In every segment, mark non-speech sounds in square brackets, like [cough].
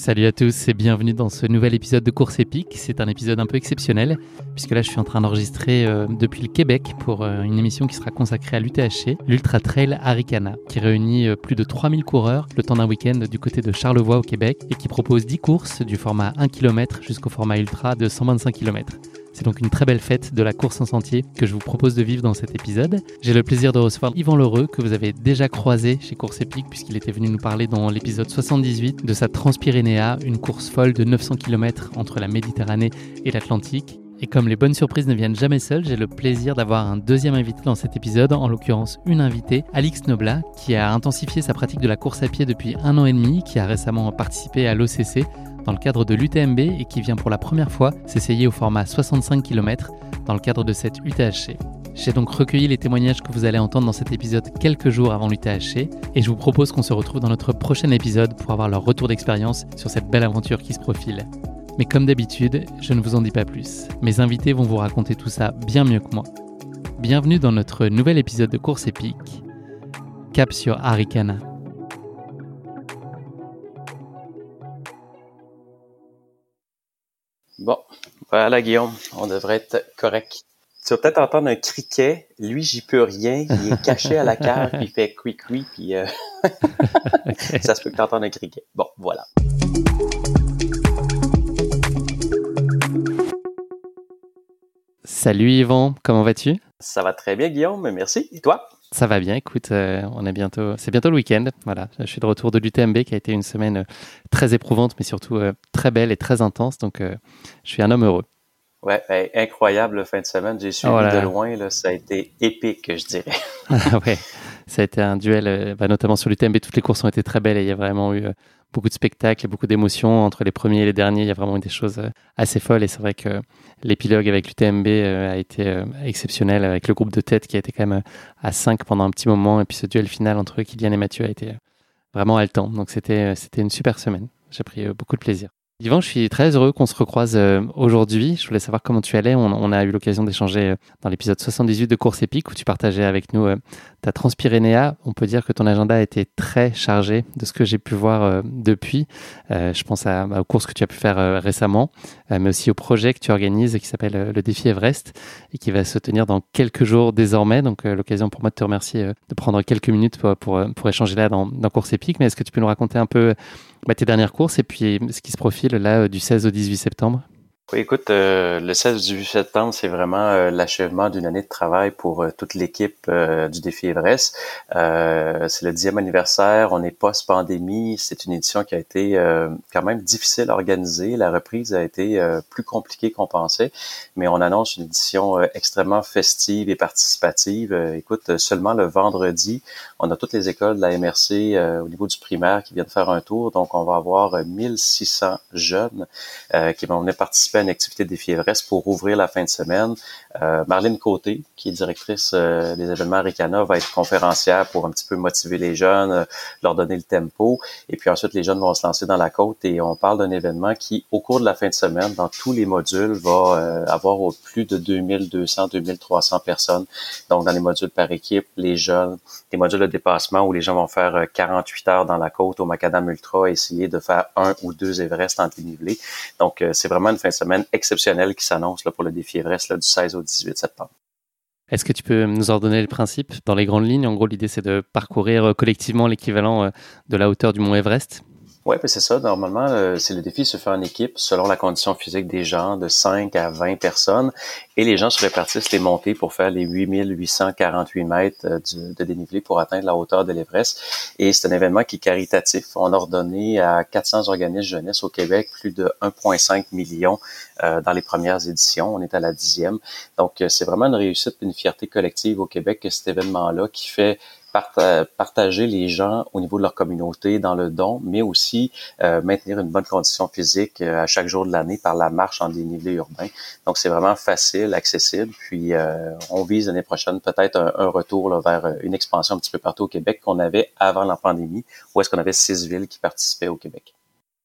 Salut à tous et bienvenue dans ce nouvel épisode de Course épique. C'est un épisode un peu exceptionnel puisque là je suis en train d'enregistrer euh, depuis le Québec pour euh, une émission qui sera consacrée à l'UTHC, l'Ultra Trail Aricana, qui réunit euh, plus de 3000 coureurs le temps d'un week-end du côté de Charlevoix au Québec et qui propose 10 courses du format 1 km jusqu'au format ultra de 125 km. C'est donc une très belle fête de la course en sentier que je vous propose de vivre dans cet épisode. J'ai le plaisir de recevoir Yvan Lheureux que vous avez déjà croisé chez Course Épique puisqu'il était venu nous parler dans l'épisode 78 de sa Transpyrénéa, une course folle de 900 km entre la Méditerranée et l'Atlantique. Et comme les bonnes surprises ne viennent jamais seules, j'ai le plaisir d'avoir un deuxième invité dans cet épisode, en l'occurrence une invitée, Alix Nobla, qui a intensifié sa pratique de la course à pied depuis un an et demi, qui a récemment participé à l'OCC dans le cadre de l'UTMB et qui vient pour la première fois s'essayer au format 65 km dans le cadre de cette UTHC. J'ai donc recueilli les témoignages que vous allez entendre dans cet épisode quelques jours avant l'UTHC et je vous propose qu'on se retrouve dans notre prochain épisode pour avoir leur retour d'expérience sur cette belle aventure qui se profile. Mais comme d'habitude, je ne vous en dis pas plus. Mes invités vont vous raconter tout ça bien mieux que moi. Bienvenue dans notre nouvel épisode de course épique. Cap sur Arikana. Bon, voilà Guillaume, on devrait être correct. Tu vas peut-être entendre un criquet. Lui, j'y peux rien. Il est caché à la cave, puis il fait quick quick, puis euh, [laughs] ça se peut que tu entendes un criquet. Bon, voilà. Salut Yvan, comment vas-tu? Ça va très bien Guillaume, merci. Et toi? Ça va bien, écoute, euh, on est bientôt, c'est bientôt le week-end. Voilà, je suis de retour de l'UTMB qui a été une semaine euh, très éprouvante, mais surtout euh, très belle et très intense. Donc, je suis un homme heureux. Ouais, incroyable fin de semaine. J'ai suivi oh de loin, là, ça a été épique, je dirais. [laughs] ouais, ça a été un duel, bah, notamment sur l'UTMB. Toutes les courses ont été très belles et il y a vraiment eu beaucoup de spectacles et beaucoup d'émotions entre les premiers et les derniers. Il y a vraiment eu des choses assez folles et c'est vrai que l'épilogue avec l'UTMB euh, a été euh, exceptionnel avec le groupe de tête qui a été quand même euh, à 5 pendant un petit moment et puis ce duel final entre Kylian et Mathieu a été vraiment haletant. Donc c'était c'était une super semaine. J'ai pris beaucoup de plaisir. Yvan, je suis très heureux qu'on se recroise euh, aujourd'hui. Je voulais savoir comment tu allais. On, a eu l'occasion d'échanger euh, dans l'épisode 78 de Course Épique où tu partageais avec nous euh, ta Transpyrénéa. On peut dire que ton agenda a été très chargé de ce que j'ai pu voir depuis. Je pense à, aux courses que tu as pu faire récemment, mais aussi au projet que tu organises qui s'appelle le défi Everest et qui va se tenir dans quelques jours désormais. Donc l'occasion pour moi de te remercier de prendre quelques minutes pour, pour, échanger là dans, dans Course Épique. Mais est-ce que tu peux nous raconter un peu bah, tes dernières courses et puis ce qui se profile là du 16 au 18 septembre oui, écoute, euh, le 16 du septembre, c'est vraiment euh, l'achèvement d'une année de travail pour euh, toute l'équipe du défi Everest. c'est le dixième anniversaire, on est post-pandémie, c'est une édition qui a été quand même difficile à organiser. La reprise a été plus compliquée qu'on pensait, mais on annonce une édition extrêmement festive et participative. écoute, seulement le vendredi, on a toutes les écoles de la MRC au niveau du primaire qui viennent faire un tour, donc on va avoir 1600 jeunes qui vont venir participer une activité défi Everest pour ouvrir la fin de semaine. Euh, Marlène Côté, qui est directrice euh, des événements Ricana, va être conférencière pour un petit peu motiver les jeunes, euh, leur donner le tempo. Et puis ensuite, les jeunes vont se lancer dans la côte et on parle d'un événement qui, au cours de la fin de semaine, dans tous les modules, va avoir plus de 2200, 2300 personnes. Donc, dans les modules par équipe, les jeunes, les modules de dépassement où les gens vont faire 48 heures dans la côte au Macadam Ultra, essayer de faire un ou deux Everest en dénivelé. Donc, c'est vraiment une fin de semaine exceptionnelle qui s'annonce pour le défi Everest là, du 16 au 18 septembre. Est-ce que tu peux nous ordonner le principe dans les grandes lignes? En gros, l'idée, c'est de parcourir collectivement l'équivalent de la hauteur du mont Everest oui, ben c'est ça. Normalement, euh, c'est le défi se fait en équipe selon la condition physique des gens, de 5 à 20 personnes. Et les gens se répartissent les montées pour faire les 8848 mètres euh, de dénivelé pour atteindre la hauteur de l'Everest. Et c'est un événement qui est caritatif. On a ordonné à 400 organismes jeunesse au Québec plus de 1,5 million euh, dans les premières éditions. On est à la dixième. Donc, c'est vraiment une réussite, une fierté collective au Québec que cet événement-là qui fait partager les gens au niveau de leur communauté dans le don, mais aussi euh, maintenir une bonne condition physique euh, à chaque jour de l'année par la marche en dénivelé urbain. Donc c'est vraiment facile, accessible. Puis euh, on vise l'année prochaine peut-être un, retour vers une expansion un petit peu partout au Québec qu'on avait avant la pandémie, où est-ce qu'on avait six villes qui participaient au Québec.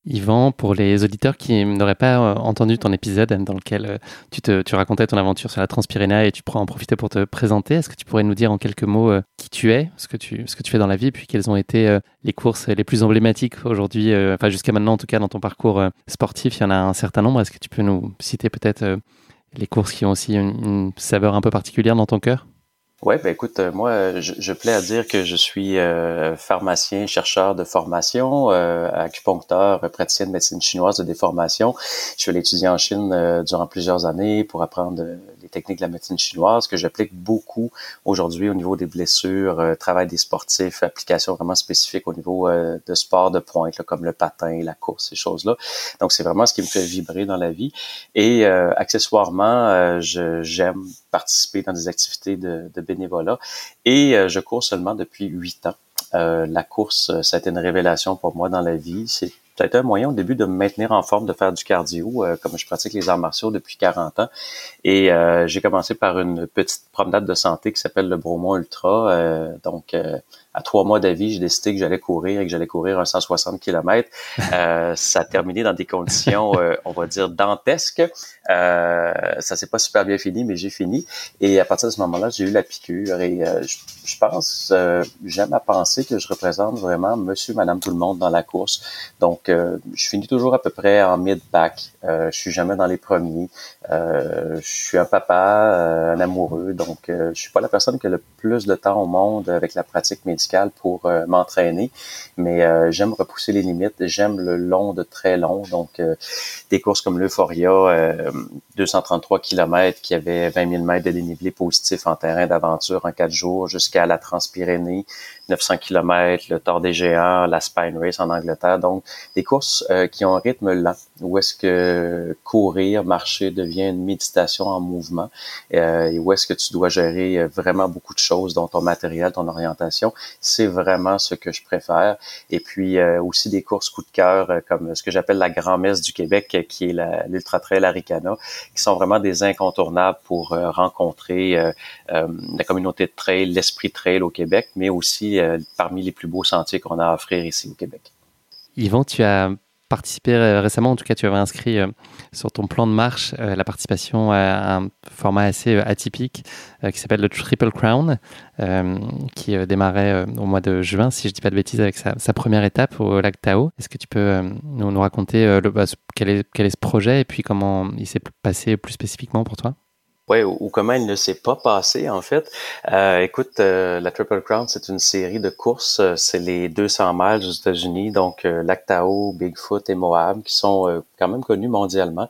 Yvan, pour les auditeurs qui n'auraient pas euh, entendu ton épisode dans lequel euh, tu, racontais ton aventure sur la Transpyréna et tu pourrais en profiter pour te présenter, est-ce que tu pourrais nous dire en quelques mots euh, qui tu es, ce que tu, ce que tu fais dans la vie, puis quelles ont été les courses les plus emblématiques aujourd'hui, enfin jusqu'à maintenant en tout cas dans ton parcours sportif, il y en a un certain nombre. Est-ce que tu peux nous citer peut-être les courses qui ont aussi une saveur un peu particulière dans ton cœur? Ouais, ben écoute, euh, moi, je, je, plais à dire que je suis euh, pharmacien, chercheur de formation, euh, acupuncteur, praticien de médecine chinoise de déformation. Je suis l'étudier en Chine euh, durant plusieurs années pour apprendre les techniques de la médecine chinoise que j'applique beaucoup aujourd'hui au niveau des blessures, travail des sportifs, application vraiment spécifique au niveau de sport de pointe, comme le patin, la course, ces choses-là. Donc, c'est vraiment ce qui me fait vibrer dans la vie. Et accessoirement, j'aime participer dans des activités de, de bénévolat. Et euh, je cours seulement depuis huit ans. Euh, la course, euh, ça a été une révélation pour moi dans la vie. C'est été un moyen au début de me maintenir en forme, de faire du cardio, comme je pratique les arts martiaux depuis 40 ans. Et j'ai commencé par une petite promenade de santé qui s'appelle le Bromont Ultra. donc, à trois mois d'avis, j'ai décidé que j'allais courir et que j'allais courir un 160 km. Euh, [laughs] ça a terminé dans des conditions, euh, on va dire, dantesques. Euh, ça s'est pas super bien fini, mais j'ai fini. Et à partir de ce moment-là, j'ai eu la piqûre. Et euh, je, pense, j'aime à penser que je représente vraiment monsieur, madame, tout le monde dans la course. Donc, je finis toujours à peu près en mid-pack. je suis jamais dans les premiers. je suis un papa, un amoureux. Donc, je suis pas la personne qui a le plus de temps au monde avec la pratique médicale pour euh, m'entraîner, mais euh, j'aime repousser les limites, j'aime le long de très long, donc euh, des courses comme l'Euphoria, 233 km qui avait 20 000 mètres de dénivelé positif en terrain d'aventure en quatre jours, jusqu'à la Transpyrénée, 900 km, le Tour des Géants, la Spine Race en Angleterre. Donc, des courses qui ont un rythme lent, où est-ce que courir, marcher devient une méditation en mouvement, et où est-ce que tu dois gérer vraiment beaucoup de choses, dont ton matériel, ton orientation. C'est vraiment ce que je préfère. Et puis, aussi des courses coup de cœur, comme ce que j'appelle la grand-messe du Québec, qui est l'Ultra Trail Aricana, qui sont vraiment des incontournables pour rencontrer la communauté de trail, l'esprit trail au Québec, mais aussi euh, parmi les plus beaux sentiers qu'on a à offrir ici au Québec. Yvan, tu as participé euh, récemment, en tout cas tu avais inscrit euh, sur ton plan de marche la participation à un format assez atypique qui s'appelle le Triple Crown, qui démarrait au mois de juin, si je ne dis pas de bêtises, avec sa, première étape au lac Tao. Est-ce que tu peux nous, raconter bah, quel, est, quel est ce projet et puis comment il s'est passé plus spécifiquement pour toi? Ouais, ou, comment il ne s'est pas passé en fait. Euh, écoute, euh, la Triple Crown, c'est une série de courses. Euh, c'est les 200 miles aux États-Unis, donc euh, Lactao, Bigfoot et Moab, qui sont quand même connus mondialement.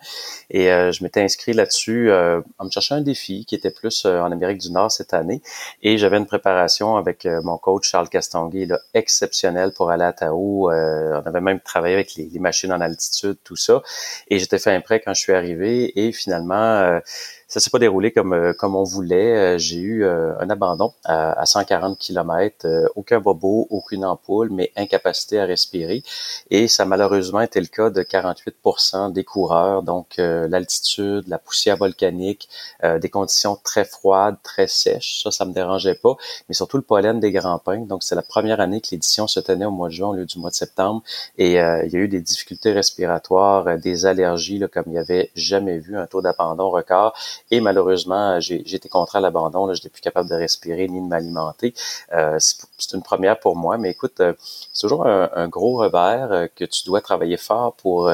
Et je m'étais inscrit là-dessus en me cherchant un défi qui était plus en Amérique du Nord cette année. Et j'avais une préparation avec mon coach Charles Castonguay, là, exceptionnel pour aller à Tao. on avait même travaillé avec les, les, machines en altitude, tout ça. Et j'étais fait un prêt quand je suis arrivé. Et finalement ça s'est pas déroulé comme euh, comme on voulait. Euh, j'ai eu euh, un abandon à, à 140 km, aucun bobo, aucune ampoule, mais incapacité à respirer. Et ça a malheureusement été le cas de 48% des coureurs. Donc l'altitude, la poussière volcanique, des conditions très froides, très sèches. Ça, ça me dérangeait pas. Mais surtout le pollen des grands pins. Donc c'est la première année que l'édition se tenait au mois de juin au lieu du mois de septembre. Et il y a eu des difficultés respiratoires, des allergies, là, comme il y avait jamais vu un taux d'abandon record. Et malheureusement, j'ai été contraint à l'abandon. Je n'étais plus capable de respirer ni de m'alimenter. Euh, c'est une première pour moi, mais écoute, euh, c'est toujours un, gros revers euh, que tu dois travailler fort pour,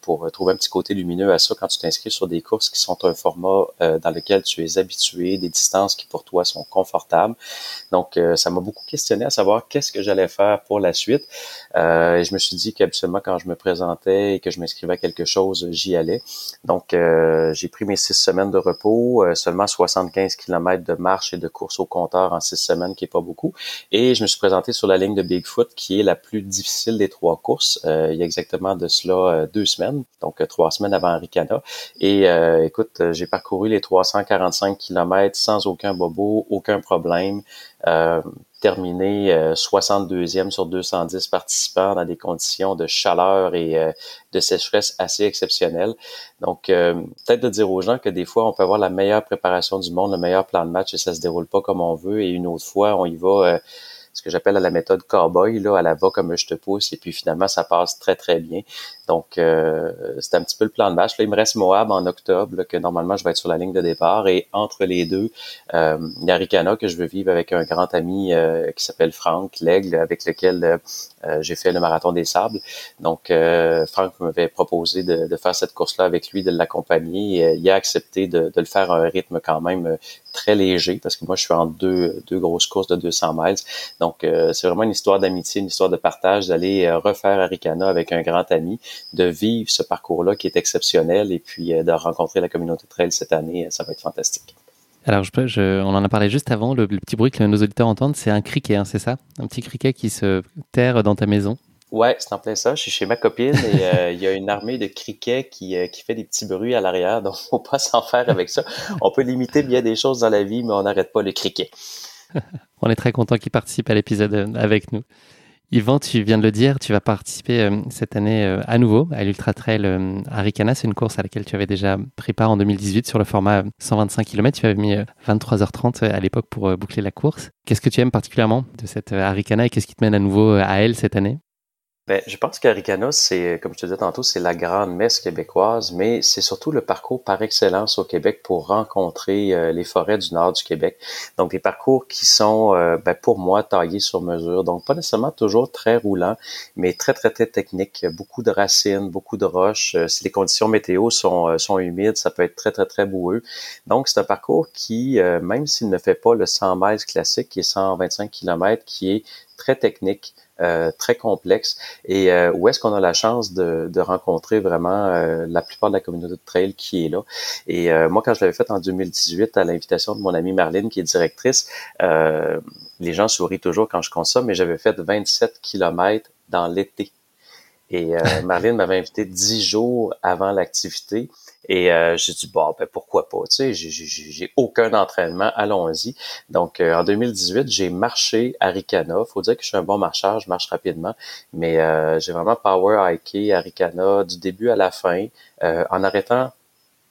pour trouver un petit côté lumineux à ça quand tu t'inscris sur des courses qui sont un format dans lequel tu es habitué, des distances qui pour toi sont confortables. Donc, ça m'a beaucoup questionné à savoir qu'est-ce que j'allais faire pour la suite. et je me suis dit qu'habituellement, quand je me présentais et que je m'inscrivais à quelque chose, j'y allais. Donc, j'ai pris mes six semaines de repos, seulement 75 km de marche et de course au compteur en six semaines, qui est pas beaucoup. Et je me suis présenté sur la ligne de Bigfoot, qui est la plus difficile des trois courses. Euh, il y a exactement de cela euh, deux semaines, donc euh, trois semaines avant Ricana. Et écoute, j'ai parcouru les 345 km sans aucun bobo, aucun problème terminé 62e sur 210 participants dans des conditions de chaleur et de sécheresse assez exceptionnelles. Donc, peut-être de dire aux gens que des fois, on peut avoir la meilleure préparation du monde, le meilleur plan de match et ça se déroule pas comme on veut. Et une autre fois, on y va ce que j'appelle la méthode cowboy, là, à la va comme je te pousse, et puis finalement, ça passe très, très bien. Donc, euh, c'est un petit peu le plan de match. Là, il me reste Moab en octobre, que normalement, je vais être sur la ligne de départ. Et entre les deux, euh, il y a Ricana que je veux vivre avec un grand ami euh, qui s'appelle Franck L'Aigle, avec lequel euh, j'ai fait le marathon des sables. Donc, Franck m'avait proposé de, de, faire cette course-là avec lui, de l'accompagner. il a accepté de, de, le faire à un rythme quand même très léger, parce que moi, je suis en deux, deux grosses courses de 200 miles. Donc, c'est vraiment une histoire d'amitié, une histoire de partage, d'aller refaire Aricana avec un grand ami de vivre ce parcours-là qui est exceptionnel et puis euh, de rencontrer la communauté trail cette année, ça va être fantastique. Alors, je, on en a parlé juste avant. Le, petit bruit que nos auditeurs entendent, c'est un criquet, hein, c'est ça? Un petit criquet qui se terre dans ta maison? Ouais, c'est en plein ça. Je suis chez ma copine et euh, il y a une armée de criquets qui, euh, qui fait des petits bruits à l'arrière, donc [laughs] faut pas s'en faire avec ça. On peut limiter bien des choses dans la vie, mais on n'arrête pas le criquet. [laughs] on est très content qu'il participe à l'épisode avec nous. Yvan, tu viens de le dire, tu vas participer euh, cette année euh, à nouveau à l'Ultra Trail euh, Arikana. C'est une course à laquelle tu avais déjà pris part en 2018 sur le format 125 km. Tu avais mis 23h30 à l'époque pour boucler la course. Qu'est-ce que tu aimes particulièrement de cette Arikana et qu'est-ce qui te mène à nouveau à elle cette année? Ben, je pense qu'Aricana, c'est, comme je te disais tantôt, c'est la grande messe québécoise, mais c'est surtout le parcours par excellence au Québec pour rencontrer euh, les forêts du nord du Québec. Donc, des parcours qui sont, euh, ben, pour moi, taillés sur mesure. Donc, pas nécessairement toujours très roulants, mais très, très, très techniques. Beaucoup de racines, beaucoup de roches. Euh, si les conditions météo sont, sont humides, ça peut être très, très, très boueux. Donc, c'est un parcours qui, même s'il ne fait pas le 100 miles classique, qui est 125 km, qui est très technique, euh, très complexe et euh, où est-ce qu'on a la chance de, de rencontrer vraiment euh, la plupart de la communauté de trail qui est là? Et moi, quand je l'avais fait en 2018 à l'invitation de mon amie Marlene, qui est directrice, les gens sourient toujours quand je consomme, mais j'avais fait 27 kilomètres dans l'été. Et [laughs] Marlene m'avait invité 10 jours avant l'activité. Et euh, j'ai dit, bon, ben pourquoi pas, tu sais, j'ai aucun entraînement, allons-y. Donc, euh, en 2018, j'ai marché à Ricana. faut dire que je suis un bon marcheur, je marche rapidement, mais euh, j'ai vraiment power hiké à Ricana du début à la fin, euh, en arrêtant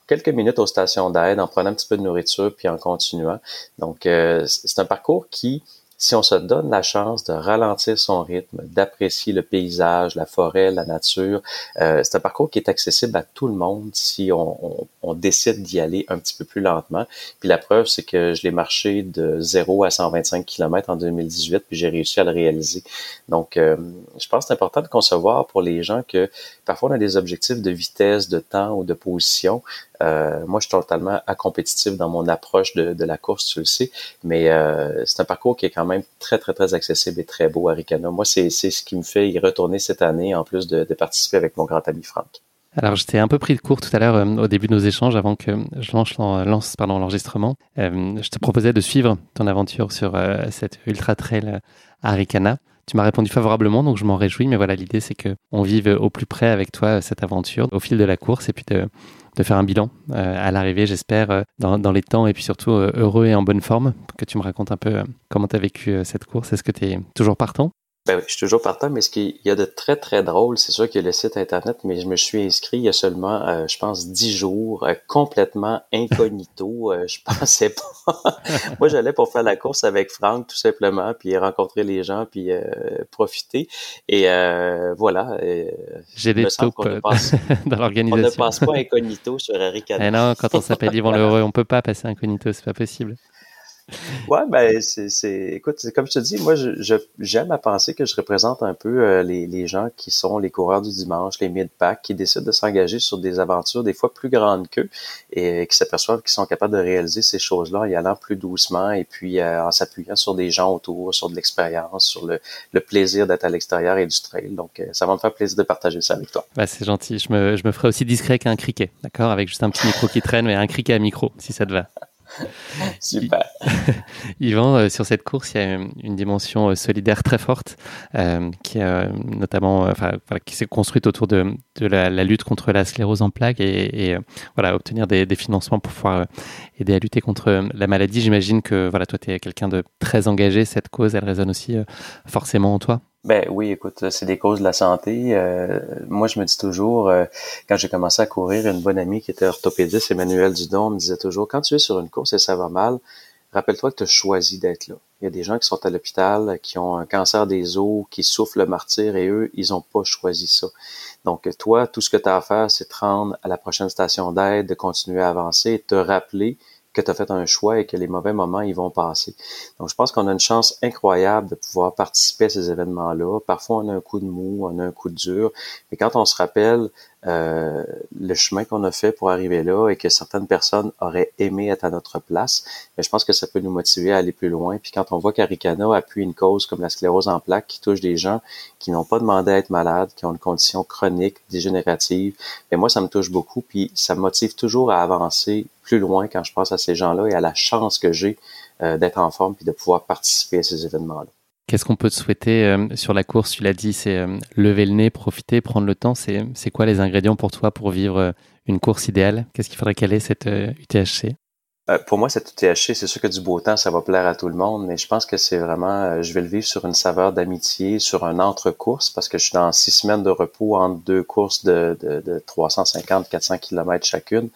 quelques minutes aux stations d'aide, en prenant un petit peu de nourriture, puis en continuant. Donc, c'est un parcours qui si on se donne la chance de ralentir son rythme, d'apprécier le paysage, la forêt, la nature, euh, c'est un parcours qui est accessible à tout le monde si on, décide d'y aller un petit peu plus lentement. Puis la preuve, c'est que je l'ai marché de 0 à 125 km en 2018, puis j'ai réussi à le réaliser. Donc, euh, je pense que c'est important de concevoir pour les gens que parfois on a des objectifs de vitesse, de temps ou de position, euh, moi, je suis totalement compétitif dans mon approche de, la course, tu le sais, mais euh, c'est un parcours qui est quand même très, très, très accessible et très beau à Ricana. Moi, c'est ce qui me fait y retourner cette année, en plus de, participer avec mon grand ami Franck. Alors, j'étais un peu pris de court tout à l'heure euh, au début de nos échanges, avant que je lance, lance l'enregistrement. je te proposais de suivre ton aventure sur cette ultra trail à Ricana. Tu m'as répondu favorablement, donc je m'en réjouis. Mais voilà, l'idée, c'est qu'on vive au plus près avec toi cette aventure au fil de la course et puis de, de faire un bilan euh, à l'arrivée, j'espère, euh, dans, les temps et puis surtout euh, heureux et en bonne forme. Que tu me racontes un peu comment tu as vécu cette course. Est-ce que tu es toujours partant? Ben, je suis toujours partant, mais ce qu'il y a de très, très drôle, c'est sûr qu'il y a le site Internet, mais je me suis inscrit il y a seulement, euh, je pense, dix jours, euh, complètement incognito. euh, je [laughs] pensais pas. [laughs] Moi, j'allais pour faire la course avec Franck, tout simplement, puis rencontrer les gens, puis euh, profiter. Et voilà. J'ai des taupes [laughs] dans l'organisation. On ne passe pas incognito sur Eric Eh non, quand on s'appelle Yvan Leroy, on peut pas passer incognito, c'est pas possible. Ouais, ben c'est, c'est, écoute, comme je te dis, moi, je, j'aime à penser que je représente un peu euh, les, les gens qui sont les coureurs du dimanche, les mid-pack, qui décident de s'engager sur des aventures des fois plus grandes qu'eux et qui s'aperçoivent qu'ils sont capables de réaliser ces choses-là en y allant plus doucement et puis euh, en s'appuyant sur des gens autour, sur de l'expérience, sur le, le plaisir d'être à l'extérieur et du trail. Donc, euh, ça va me faire plaisir de partager ça avec toi. Ben, c'est gentil. Je me, je me ferai aussi discret qu'un criquet, d'accord, avec juste un petit micro qui traîne, mais un criquet à micro, si ça te va. [laughs] Super. [laughs] Yvan, euh, sur cette course, il y a une dimension euh, solidaire très forte euh, qui notamment, enfin, qui s'est construite autour de, la, lutte contre la sclérose en plaques et, voilà, obtenir des, des, financements pour pouvoir aider à lutter contre la maladie. J'imagine que voilà, toi, tu es quelqu'un de très engagé. Cette cause, elle résonne aussi forcément en toi. Ben oui, écoute, c'est des causes de la santé. Euh, moi, je me dis toujours, euh, quand j'ai commencé à courir, une bonne amie qui était orthopédiste, Emmanuel Dudon, me disait toujours, quand tu es sur une course et ça va mal, rappelle-toi que tu as choisi d'être là. Il y a des gens qui sont à l'hôpital, qui ont un cancer des os, qui souffrent le martyr et eux, ils n'ont pas choisi ça. Donc toi, tout ce que tu as à faire, c'est te rendre à la prochaine station d'aide, de continuer à avancer te rappeler que tu as fait un choix et que les mauvais moments, ils vont passer. Donc, je pense qu'on a une chance incroyable de pouvoir participer à ces événements-là. Parfois, on a un coup de mou, on a un coup de dur, mais quand on se rappelle euh, le chemin qu'on a fait pour arriver là et que certaines personnes auraient aimé être à notre place, mais je pense que ça peut nous motiver à aller plus loin. Puis quand on voit qu'Aricana appuie une cause comme la sclérose en plaques qui touche des gens qui n'ont pas demandé à être malades, qui ont une condition chronique, dégénérative, mais moi, ça me touche beaucoup. Puis ça me motive toujours à avancer plus loin quand je pense à ces gens-là et à la chance que j'ai euh, d'être en forme puis de pouvoir participer à ces événements-là. Qu'est-ce qu'on peut te souhaiter euh, sur la course? Tu l'as dit, c'est euh, lever le nez, profiter, prendre le temps. C'est, c'est quoi les ingrédients pour toi pour vivre une course idéale? Qu'est-ce qu'il faudrait qu'elle ait cette UTHC euh, pour moi, cette UTHC, c'est sûr que du beau temps, ça va plaire à tout le monde, mais je pense que c'est vraiment, euh, je vais le vivre sur une saveur d'amitié, sur un entre-course, parce que je suis dans six semaines de repos entre deux courses de, de, de 350, 400 km chacune.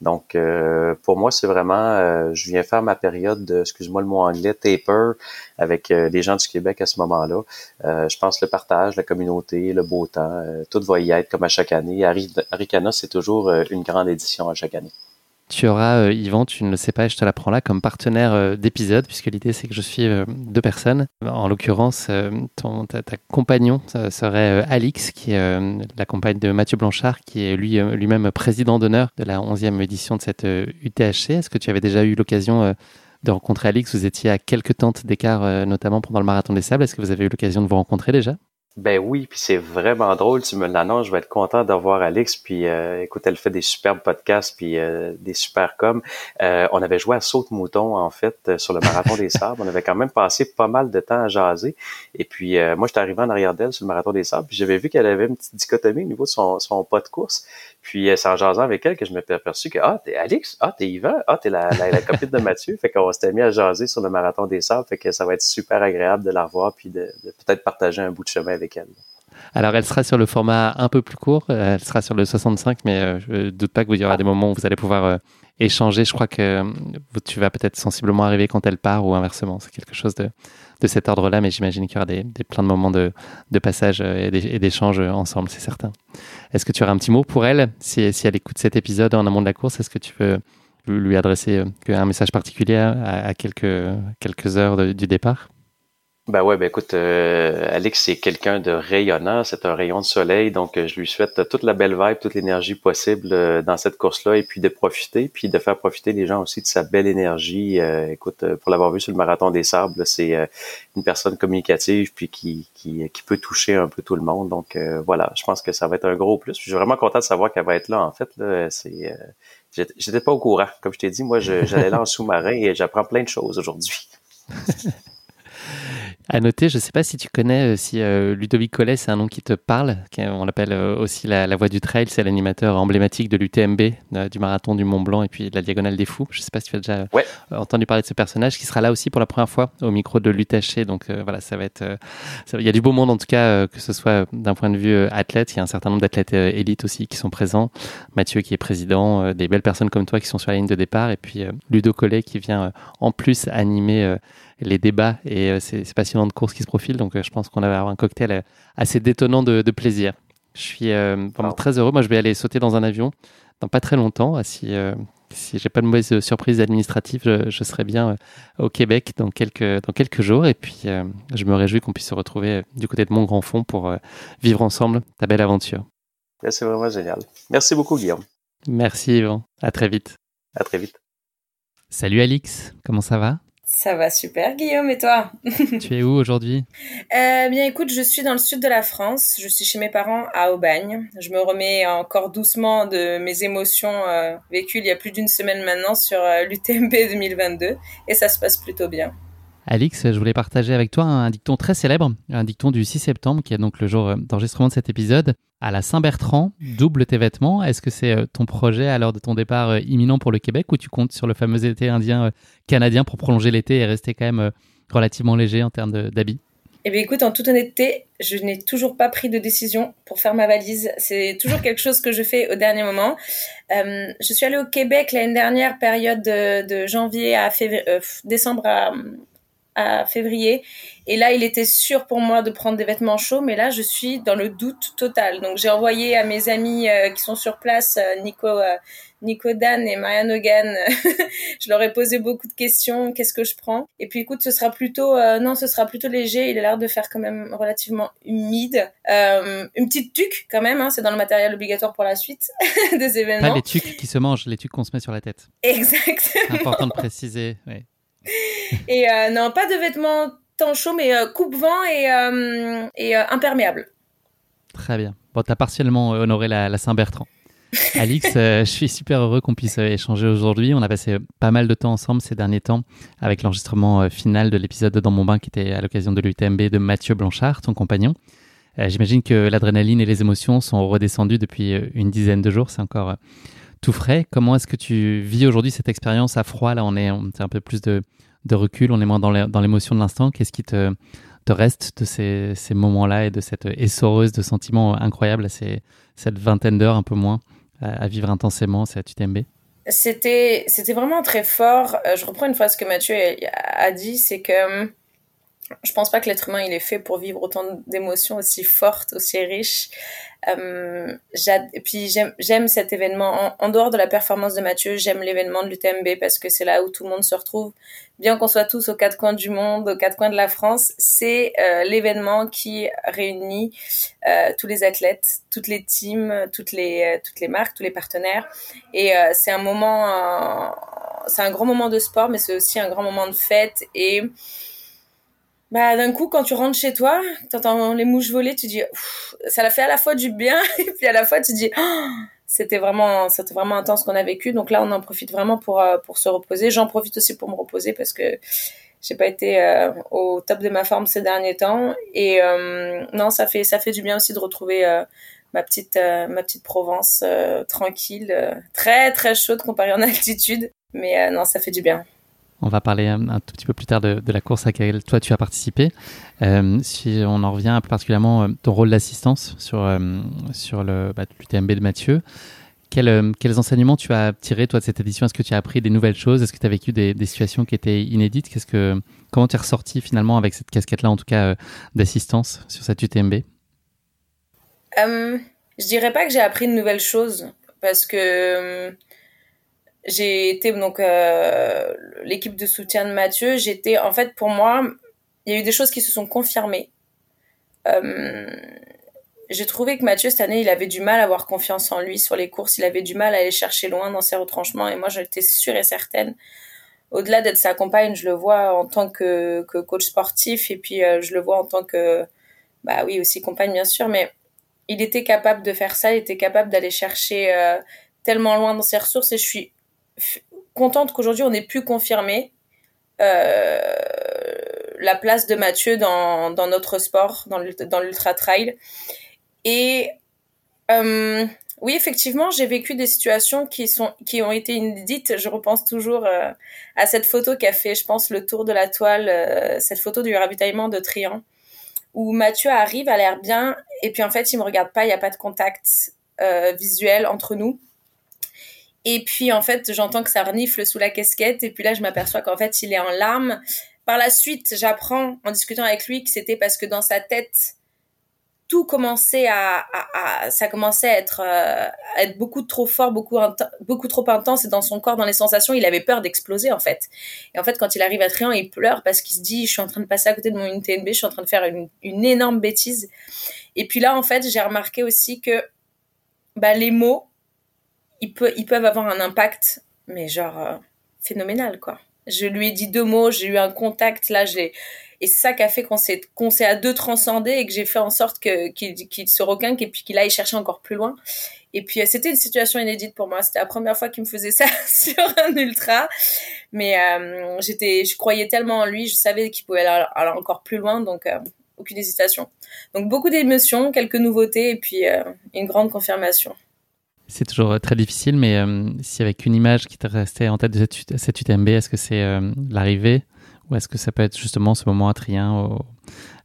Donc, euh, pour moi, c'est vraiment, je viens faire ma période de, excuse-moi le mot anglais, taper avec les gens du Québec à ce moment-là. je pense le partage, la communauté, le beau temps, tout va y être comme à chaque année. Aricana, c'est toujours une grande édition à chaque année. Tu auras, euh, Yvan, tu ne le sais pas, et je te l'apprends là, comme partenaire euh, d'épisode, puisque l'idée c'est que je suis euh, deux personnes. En l'occurrence, ton, ta, compagnon serait Alix, qui est la compagne de Mathieu Blanchard, qui est lui, lui-même président d'honneur de la 11e édition de cette UTHC. Est-ce que tu avais déjà eu l'occasion de rencontrer Alix? Vous étiez à quelques tentes d'écart, notamment pendant le Marathon des Sables. Est-ce que vous avez eu l'occasion de vous rencontrer déjà? Ben oui, puis c'est vraiment drôle, tu me l'annonces, je vais être content d'avoir Alix, puis euh, écoute, elle fait des superbes podcasts, puis euh, des super coms. Euh, on avait joué à Saute-Mouton, en fait, sur le Marathon des [laughs] Sables, on avait quand même passé pas mal de temps à jaser, et puis moi, j'étais arrivé en arrière d'elle sur le Marathon des Sables, puis j'avais vu qu'elle avait une petite dichotomie au niveau de son, son pas de course, puis c'est en jasant avec elle que je m'étais aperçu que, ah, t'es Alix, ah, t'es Yvan, ah, t'es la, copine de Mathieu, fait qu'on s'était mis à jaser sur le Marathon des Sables, fait que ça va être super agréable de la revoir, puis de, peut-être partager un bout de chemin avec elle. Alors, elle sera sur le format un peu plus court. Euh, elle sera sur le 65, mais euh, je ne doute pas qu'il y aura des moments où vous allez pouvoir euh, échanger. Je crois que tu vas peut-être sensiblement arriver quand elle part ou inversement. C'est quelque chose de, de cet ordre-là, mais j'imagine qu'il y aura des, des, plein de moments de, de passage et d'échange ensemble, c'est certain. Est-ce que tu auras un petit mot pour elle si, si elle écoute cet épisode en amont de la course? Est-ce que tu veux lui adresser un message particulier à, quelques, quelques heures du départ? Ben ouais, ben écoute, euh, Alex, c'est quelqu'un de rayonnant, c'est un rayon de soleil, donc euh, je lui souhaite toute la belle vibe, toute l'énergie possible euh, dans cette course-là, et puis de profiter, puis de faire profiter les gens aussi de sa belle énergie. écoute, pour l'avoir vu sur le marathon des sables, c'est une personne communicative, puis qui, qui, qui, peut toucher un peu tout le monde. Donc voilà, je pense que ça va être un gros plus. je suis vraiment content de savoir qu'elle va être là. En fait, là, c'est, j'étais pas au courant. Comme je t'ai dit, moi, j'allais là en sous-marin et j'apprends plein de choses aujourd'hui. [laughs] À noter, je ne sais pas si tu connais, euh, si euh, Ludovic Collet, c'est un nom qui te parle. On l'appelle euh, aussi la, voix du trail. C'est l'animateur emblématique de l'UTMB, du marathon du Mont Blanc et puis de la Diagonale des Fous. Je ne sais pas si tu as déjà entendu parler de ce personnage qui sera là aussi pour la première fois au micro de l'UTHC. Donc voilà, ça va être. il y a du beau monde en tout cas, que ce soit d'un point de vue athlète. Il y a un certain nombre d'athlètes élites aussi qui sont présents. Mathieu qui est président, des belles personnes comme toi qui sont sur la ligne de départ et puis Ludo Collet qui vient en plus animer les débats et euh, ces, passionnants de course qui se profilent. Donc, euh, je pense qu'on va avoir un cocktail euh, assez détonnant de, plaisir. Je suis vraiment très heureux. Moi, je vais aller sauter dans un avion dans pas très longtemps. Si, si j'ai pas de mauvaise surprise administrative, je, serai bien au Québec dans quelques, dans quelques jours. Et puis, je me réjouis qu'on puisse se retrouver du côté de mon grand fond pour vivre ensemble ta belle aventure. C'est vraiment génial. Merci beaucoup, Guillaume. Merci, Yvan. À très vite. À très vite. Salut, Alix. Comment ça va? Ça va super, Guillaume, et toi? Tu es où aujourd'hui? [laughs] Euh, Bien, écoute, je suis dans le sud de la France. Je suis chez mes parents à Aubagne. Je me remets encore doucement de mes émotions euh, vécues il y a plus d'une semaine maintenant sur euh, l'UTMB 2022, et ça se passe plutôt bien. Alix, je voulais partager avec toi un dicton très célèbre, un dicton du 6 septembre, qui est donc le jour euh, d'enregistrement de cet épisode. À la Saint-Bertrand, double tes vêtements. Est-ce que c'est euh, ton projet à l'heure de ton départ euh, imminent pour le Québec ou tu comptes sur le fameux été indien canadien pour prolonger l'été et rester quand même relativement léger en termes d'habits? Eh bien, écoute, en toute honnêteté, je n'ai toujours pas pris de décision pour faire ma valise. C'est toujours quelque chose que je fais au dernier moment. je suis allée au Québec l'année dernière, période de, janvier à février, décembre à, à février. Et là, il était sûr pour moi de prendre des vêtements chauds, mais là, je suis dans le doute total. Donc, j'ai envoyé à mes amis euh, qui sont sur place, euh, Nico, euh, Nico Dan et Marianne Hogan. [laughs] je leur ai posé beaucoup de questions. Qu'est-ce que je prends? Et puis, écoute, ce sera plutôt, non, ce sera plutôt léger. Il a l'air de faire quand même relativement humide. une petite tuque quand même. Hein, c'est dans le matériel obligatoire pour la suite [laughs] des événements. Pas les tuques qui se mangent, les tuques qu'on se met sur la tête. Exactement. C'est important de préciser. Oui. [laughs] et euh, non, pas de vêtements tant chauds, mais euh, coupe-vent et, euh, et imperméable. Très bien. Bon, tu as partiellement honoré la, Saint-Bertrand. [laughs] Alix, je suis super heureux qu'on puisse échanger aujourd'hui. On a passé pas mal de temps ensemble ces derniers temps avec l'enregistrement final de l'épisode de Dans mon bain qui était à l'occasion de l'UTMB de Mathieu Blanchard, ton compagnon. J'imagine que l'adrénaline et les émotions sont redescendues depuis une dizaine de jours. C'est encore tout frais. Comment est-ce que tu vis aujourd'hui cette expérience à froid Là, on est, on un peu plus de, recul, on est moins dans l'émotion de l'instant. Qu'est-ce qui te, te reste de ces, moments-là et de cette essoreuse de sentiments incroyables, ces, cette vingtaine d'heures, un peu moins, à, vivre intensément cette UTMB C'était, c'était vraiment très fort. Euh, je reprends une fois ce que Mathieu a dit, c'est que hum, je pense pas que l'être humain il est fait pour vivre autant d'émotions aussi fortes, aussi riches. Euh, et puis j'aime cet événement en, dehors de la performance de Mathieu, j'aime l'événement de l'UTMB parce que c'est là où tout le monde se retrouve. Bien qu'on soit tous aux quatre coins du monde, aux quatre coins de la France, c'est euh, l'événement qui réunit euh, tous les athlètes, toutes les teams, toutes les euh, toutes les marques, tous les partenaires. Et euh, c'est un moment, c'est un grand moment de sport, mais c'est aussi un grand moment de fête et bah d'un coup quand tu rentres chez toi t'entends les mouches voler tu dis ça l'a fait à la fois du bien [laughs] et puis à la fois tu dis oh, c'était vraiment c'était vraiment intense qu'on a vécu. Donc là on en profite vraiment pour euh, pour se reposer. J'en profite aussi pour me reposer parce que j'ai pas été euh, au top de ma forme ces derniers temps. Et euh, non ça fait ça fait du bien aussi de retrouver ma petite ma petite Provence tranquille très très chaude comparée en [laughs] altitude. Mais non ça fait du bien on va parler un, tout petit peu plus tard de, la course à laquelle toi tu as participé. Euh, si on en revient particulièrement euh, ton rôle d'assistance sur, euh, sur le bah, l'UTMB de Mathieu, quels, enseignements tu as tirés toi de cette édition? Est-ce que tu as appris des nouvelles choses? Est-ce que tu as vécu des, situations qui étaient inédites? Que, Comment tu es ressorti finalement avec cette casquette-là, en tout cas d'assistance sur cette UTMB Je dirais pas que j'ai appris de nouvelles choses parce que j'ai été donc euh, l'équipe de soutien de Mathieu. J'étais en fait pour moi, il y a eu des choses qui se sont confirmées. Euh, j'ai trouvé que Mathieu cette année, il avait du mal à avoir confiance en lui sur les courses. Il avait du mal à aller chercher loin dans ses retranchements. Et moi, j'étais sûre et certaine. Au-delà d'être sa compagne, je le vois en tant que, que coach sportif et puis euh, je le vois en tant que, bah oui, aussi compagne bien sûr, mais il était capable de faire ça. Il était capable d'aller chercher euh, tellement loin dans ses ressources et je suis contente qu'aujourd'hui on ait pu confirmer euh, la place de Mathieu dans, dans notre sport, dans l'ultra trail. Et euh, oui, effectivement, j'ai vécu des situations qui sont qui ont été inédites. Je repense toujours euh, à cette photo qui a fait, je pense, le tour de la toile, cette photo du ravitaillement de Trian, où Mathieu arrive, a l'air bien, et puis en fait, il me regarde pas, il n'y a pas de contact visuel entre nous. Et puis en fait, j'entends que ça renifle sous la casquette, et puis là, je m'aperçois qu'en fait, il est en larmes. Par la suite, j'apprends en discutant avec lui que c'était parce que dans sa tête, tout commençait à, ça commençait à être, euh, être beaucoup trop fort, beaucoup, beaucoup trop intense et dans son corps, dans les sensations, il avait peur d'exploser en fait. Et en fait, quand il arrive à Trian, il pleure parce qu'il se dit, je suis en train de passer à côté de mon UTNB, je suis en train de faire une, une énorme bêtise. Et puis là, en fait, j'ai remarqué aussi que bah, les mots, ils, peuvent avoir un impact, mais genre euh, phénoménal quoi. Je lui ai dit deux mots, j'ai eu un contact, là, j'ai et c'est ça qui a fait qu'on s'est à deux transcendé et que j'ai fait en sorte que qu'il se requinque et puis qu'il aille chercher encore plus loin. Et puis euh, c'était une situation inédite pour moi. C'était la première fois qu'il me faisait ça [laughs] sur un ultra, mais euh, je croyais tellement en lui, je savais qu'il pouvait aller, encore plus loin, donc aucune hésitation. Donc beaucoup d'émotions, quelques nouveautés et puis une grande confirmation. C'est toujours très difficile, mais si avec une image qui te restait en tête de cette, cette UTMB, est-ce que c'est l'arrivée ou est-ce que ça peut être justement ce moment atrien au,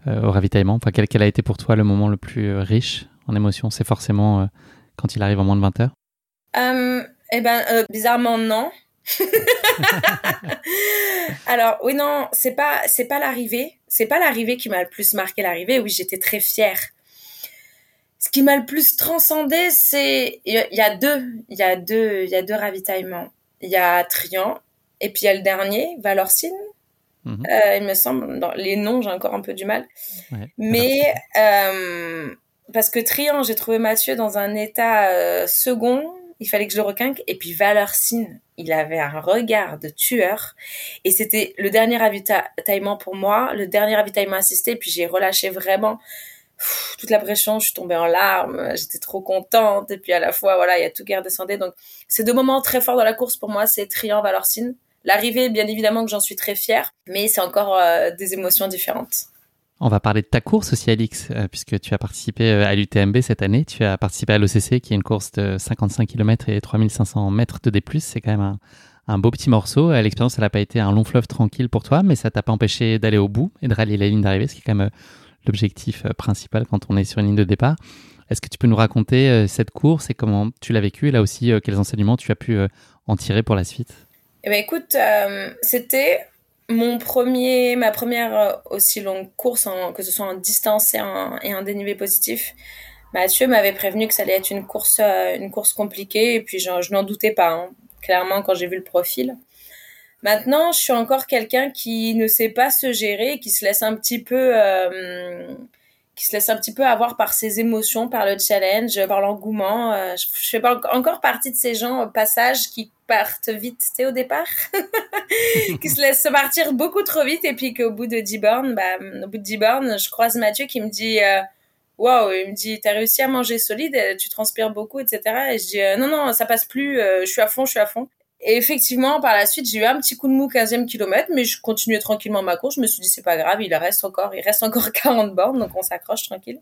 euh, au ravitaillement? Enfin, quel, quel, a été pour toi le moment le plus euh, riche en émotions? C'est forcément euh, quand il arrive en moins de 20 heures Eh ben, bizarrement, non. [laughs] Alors oui non, c'est pas c'est pas l'arrivée, c'est pas l'arrivée qui m'a le plus marqué l'arrivée. Oui, j'étais très fière. Ce qui m'a le plus transcendé, c'est il y, a deux, il y a deux, il y a deux ravitaillements. Il y a Trian et puis il y a le dernier, Valorcine, Mhm. Euh, il me semble, dans les noms, j'ai encore un peu du mal. Mais euh, parce que Trian, j'ai trouvé Mathieu dans un état euh, second. Il fallait que je le requinque. Et puis Valorcine, il avait un regard de tueur. Et c'était le dernier ravitaillement pour moi, le dernier ravitaillement assisté. Puis j'ai relâché vraiment toute la pression. Je suis tombée en larmes. J'étais trop contente. Et puis à la fois, voilà, il y a tout qui redescendait. Donc c'est deux moments très forts dans la course pour moi. C'est Trian, Valorcine. L'arrivée, bien évidemment que j'en suis très fière, mais c'est encore euh, des émotions différentes. On va parler de ta course aussi, Alix, euh, puisque tu as participé euh, à l'UTMB cette année. Tu as participé à l'OCC, qui est une course de 55 km et 3500 mètres de D+. C'est quand même un, beau petit morceau. L'expérience, elle n'a pas été un long fleuve tranquille pour toi, mais ça t'a pas empêché d'aller au bout et de rallier la ligne d'arrivée, ce qui est quand même l'objectif principal quand on est sur une ligne de départ. Est-ce que tu peux nous raconter cette course et comment tu l'as vécue et là aussi quels enseignements tu as pu en tirer pour la suite? Eh ben écoute, euh, c'était mon premier, ma première euh, aussi longue course, que ce soit en distance et en, et dénivelé positif. Mathieu m'avait prévenu que ça allait être une course, euh, une course compliquée, et puis je, je n'en doutais pas, hein, clairement, quand j'ai vu le profil. Maintenant, je suis encore quelqu'un qui ne sait pas se gérer, qui se laisse un petit peu qui se laisse un petit peu avoir par ses émotions, par le challenge, par l'engouement. Euh, je, je, fais pas encore partie de ces gens au passage qui partent vite, tu au départ, [laughs] qui se laissent partir beaucoup trop vite et puis qu'au bout de 10 bornes, bah, au bout de 10 bornes, je croise Mathieu qui me dit euh, Waouh, il me dit, t'as réussi à manger solide, tu transpires beaucoup, etc. Et je dis, euh, non, non, ça passe plus, je suis à fond, je suis à fond. Et effectivement, par la suite, j'ai eu un petit coup de mou 15e kilomètre, mais je continuais tranquillement ma course. Je me suis dit, c'est pas grave, il reste encore, il reste encore [laughs] 40 bornes, donc on s'accroche tranquille.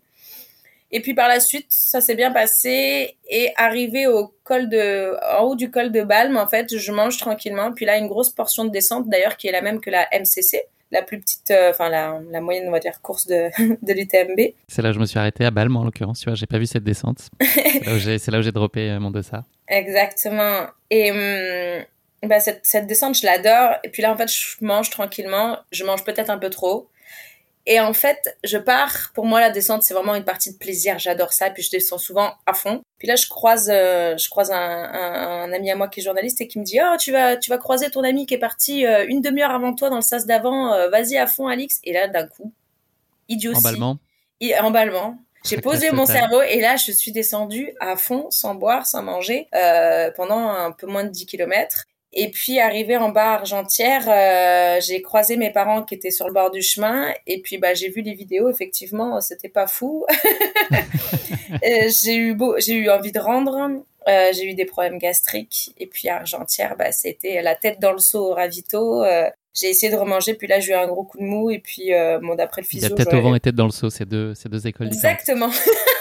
Et puis par la suite, ça s'est bien passé. Et arrivé au col de, en haut du col de Balme, en fait, je mange tranquillement. Puis là, une grosse portion de descente, d'ailleurs, qui est la même que la MCC la plus petite, euh, enfin la, la, moyenne, on va dire, course de, [laughs] de l'UTMB. C'est là où je me suis arrêté à Balme, en l'occurrence. Tu vois, j'ai pas vu cette descente. [laughs] c'est là où j'ai droppé euh, mon dossard. Exactement. Et hum, bah, cette, cette descente, je l'adore. Et puis là, en fait, je mange tranquillement. Je mange peut-être un peu trop. Et en fait, je pars. Pour moi, la descente, c'est vraiment une partie de plaisir. J'adore ça. Puis je descends souvent à fond. Puis là, je croise, euh, je croise un, un, un, ami à moi qui est journaliste et qui me dit, oh, tu vas, tu vas croiser ton ami qui est parti euh, une demi-heure avant toi dans le sas d'avant. Euh, vas-y à fond, Alix. Et là, d'un coup, idiotie. Emballement. Emballement. J'ai [laughs] posé mon cerveau et là, je suis descendue à fond, sans boire, sans manger, euh, pendant un peu moins de 10 kilomètres. Et puis arrivé en bas Argentière, euh, j'ai croisé mes parents qui étaient sur le bord du chemin et puis bah j'ai vu les vidéos effectivement c'était pas fou. [laughs] j'ai eu beau, j'ai eu envie de rendre, euh, j'ai eu des problèmes gastriques et puis Argentière bah c'était la tête dans le seau au ravito. Euh, j'ai essayé de remanger, puis là j'ai eu un gros coup de mou et puis bon d'après le physio. Il y a tête au vent et tête dans le seau, ces deux ces deux écoles. Exactement. [laughs]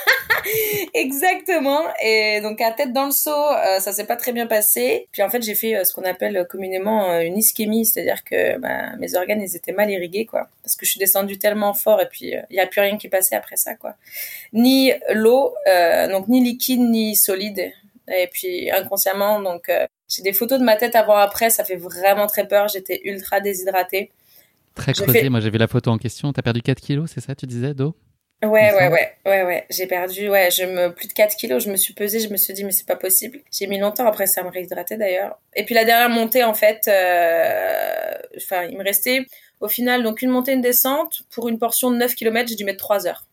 [laughs] Exactement. Et donc à tête dans le seau, euh, ça s'est pas très bien passé. Puis en fait, j'ai fait euh, ce qu'on appelle communément euh, une ischémie, c'est-à-dire que bah, mes organes ils étaient mal irrigués quoi, parce que je suis descendue tellement fort et puis il y a plus rien qui passait après ça quoi. Ni l'eau, donc ni liquide ni solide. Et puis inconsciemment, donc j'ai des photos de ma tête avant après, ça fait vraiment très peur. J'étais ultra déshydratée. Très creusé. Moi, j'ai vu la photo en question. T'as perdu 4 kilos, c'est ça, tu disais, d'eau? Ouais, ouais, ouais, ouais, ouais. J'ai perdu, ouais, je me, plus de 4 kilos. Je me suis pesée, je me suis dit, mais c'est pas possible. J'ai mis longtemps après ça me réhydrater d'ailleurs. Et puis la dernière montée, en fait, euh, enfin, il me restait au final donc une montée, une descente. Pour une portion de 9 km, j'ai dû mettre 3 heures.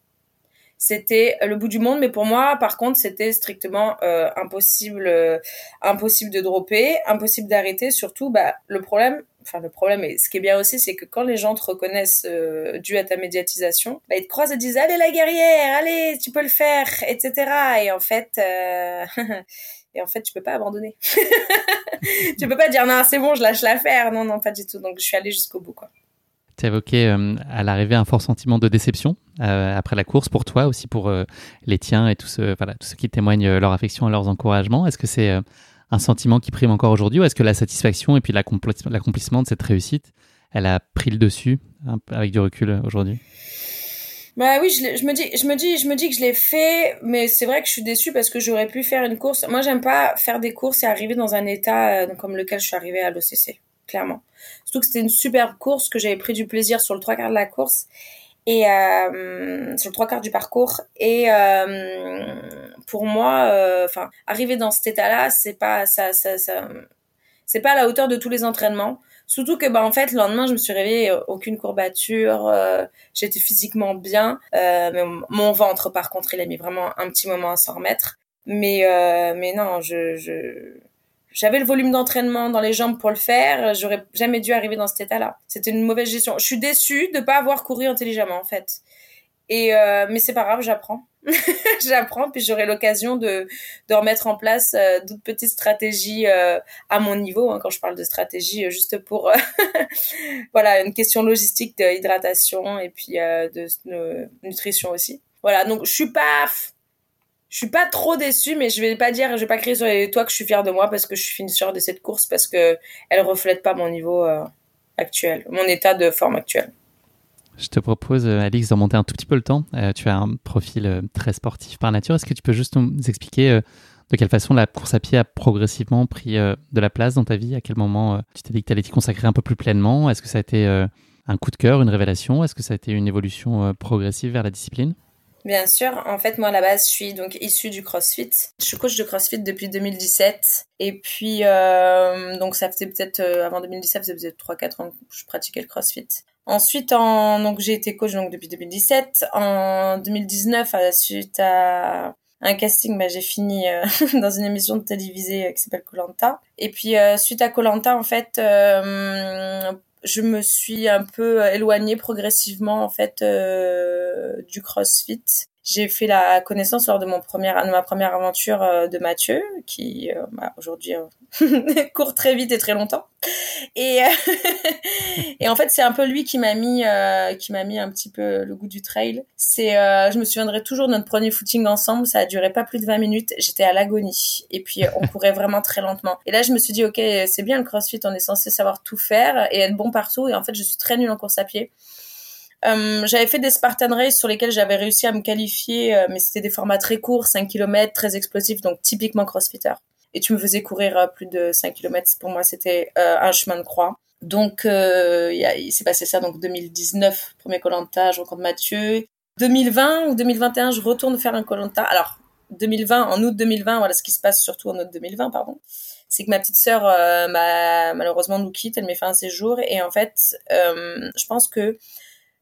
C'était le bout du monde, mais pour moi, par contre, c'était strictement euh, impossible, euh, impossible de dropper, impossible d'arrêter. Surtout, bah, le problème, enfin le problème et ce qui est bien aussi c'est que quand les gens te reconnaissent euh, dû à ta médiatisation bah, ils te croisent et disent allez la guerrière allez tu peux le faire etc et en fait euh... [laughs] et en fait tu peux pas abandonner. [laughs] Tu peux pas dire non c'est bon je lâche l'affaire. Non non pas du tout. Donc je suis allée jusqu'au bout quoi. Tu évoqué euh, à l'arrivée un fort sentiment de déception euh, après la course pour toi aussi pour euh, les tiens et tous ceux voilà tous ceux qui témoignent leur affection et leurs encouragements. Est-ce que c'est un sentiment qui prime encore aujourd'hui ou est-ce que la satisfaction et puis l'accomplissement de cette réussite, elle a pris le dessus avec du recul aujourd'hui? Bah oui, je, je, me dis, je me dis, je me dis que je l'ai fait, mais c'est vrai que je suis déçue parce que j'aurais pu faire une course. Moi, j'aime pas faire des courses et arriver dans un état euh, comme lequel je suis arrivée à l'OCC, clairement. Surtout que c'était une superbe course, que j'avais pris du plaisir sur le trois quarts de la course et euh, sur le trois quarts du parcours. Et euh, pour moi euh, enfin arriver dans cet état-là c'est pas ça ça, ça c'est pas à la hauteur de tous les entraînements. Surtout que bah en fait le lendemain je me suis réveillée aucune courbature j'étais physiquement bien. Mais mon ventre par contre il a mis vraiment un petit moment à s'en remettre. Mais mais non je je j'avais le volume d'entraînement dans les jambes pour le faire. J'aurais jamais dû arriver dans cet état-là. C'était une mauvaise gestion. Je suis déçue de pas avoir couru intelligemment, en fait. Et euh, mais c'est pas grave, j'apprends. [laughs] j'apprends, puis j'aurai l'occasion de, de remettre en place euh, d'autres petites stratégies euh, à mon niveau. Hein, quand je parle de stratégie, euh, juste pour euh, [laughs] voilà une question logistique d'hydratation et puis de, de, nutrition aussi. Voilà, donc je suis pas je suis pas trop déçue, mais je vais pas dire, je vais pas crier sur les toits que je suis fière de moi parce que je suis finisseur de cette course parce que elle reflète pas mon niveau euh, actuel, mon état de forme actuel. Je te propose, euh, Alix, d'en monter un tout petit peu le temps. Euh, tu as un profil très sportif par nature. Est-ce que tu peux juste nous expliquer de quelle façon la course à pied a progressivement pris de la place dans ta vie? À quel moment tu t'es dit que tu allais t'y consacrer un peu plus pleinement? Est-ce que ça a été un coup de cœur, une révélation? Est-ce que ça a été une évolution progressive vers la discipline? Bien sûr, en fait moi à la base je suis donc issue du CrossFit. Je suis coach de CrossFit depuis 2017 et puis euh, donc ça faisait peut-être euh, avant 2017 ça faisait 3 4 ans que je pratiquais le CrossFit. Ensuite en donc j'ai été coach donc depuis 2017. En 2019 à la suite à un casting, bah, j'ai fini euh, [laughs] dans une émission de télévisée euh, qui s'appelle Colanta. Et puis suite à Colanta en fait je me suis un peu éloignée progressivement en fait euh, du CrossFit. J'ai fait la connaissance lors de mon première, de ma première aventure euh, de Mathieu, qui euh, bah, aujourd'hui [laughs] court très vite et très longtemps. Et, [laughs] et en fait, c'est un peu lui qui m'a mis, qui m'a mis un petit peu le goût du trail. C'est, je me souviendrai toujours de notre premier footing ensemble. Ça a duré pas plus de 20 minutes. J'étais à l'agonie. Et puis, on courait vraiment très lentement. Et là, je me suis dit, ok, c'est bien le CrossFit. On est censé savoir tout faire et être bon partout. Et en fait, je suis très nulle en course à pied. Euh, j'avais fait des Spartan Race sur lesquels j'avais réussi à me qualifier, euh, mais c'était des formats très courts, 5 km, très explosifs, donc typiquement crossfitter. Et tu me faisais courir euh, plus de 5 km, pour moi c'était un chemin de croix. Donc il s'est passé ça, donc 2019, premier Colanta, je rencontre Mathieu. 2020 ou 2021, je retourne faire un Colanta. Alors 2020, en août 2020, voilà ce qui se passe surtout en août 2020, pardon c'est que ma petite sœur malheureusement nous quitte, elle met fin à ses jours et en fait, je pense que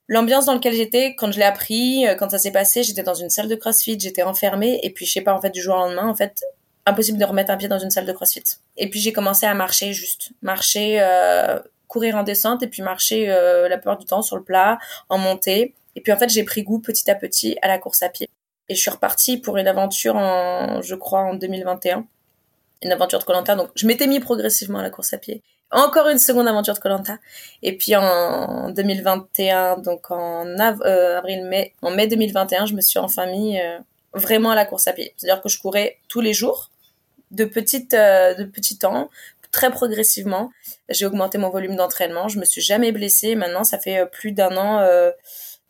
l'ambiance dans laquelle j'étais quand je l'ai appris, euh, quand ça s'est passé, j'étais dans une salle de CrossFit, j'étais enfermée et puis je sais pas en fait du jour au lendemain en fait impossible de remettre un pied dans une salle de CrossFit. Et puis j'ai commencé à marcher juste, marcher, euh, courir en descente et puis marcher euh, la plupart du temps sur le plat, en montée. Et puis en fait j'ai pris goût petit à petit à la course à pied. Et je suis repartie pour une aventure en, je crois, en 2021 une aventure de Colanta. Donc, je m'étais mis progressivement à la course à pied. Encore une seconde aventure de Colanta. Et puis en 2021, donc en euh, avril, mai, en mai 2021, je me suis enfin mis euh, vraiment à la course à pied. C'est-à-dire que je courais tous les jours, de petites, euh, de petits temps, très progressivement. J'ai augmenté mon volume d'entraînement. Je me suis jamais blessée. Maintenant, ça fait plus d'un an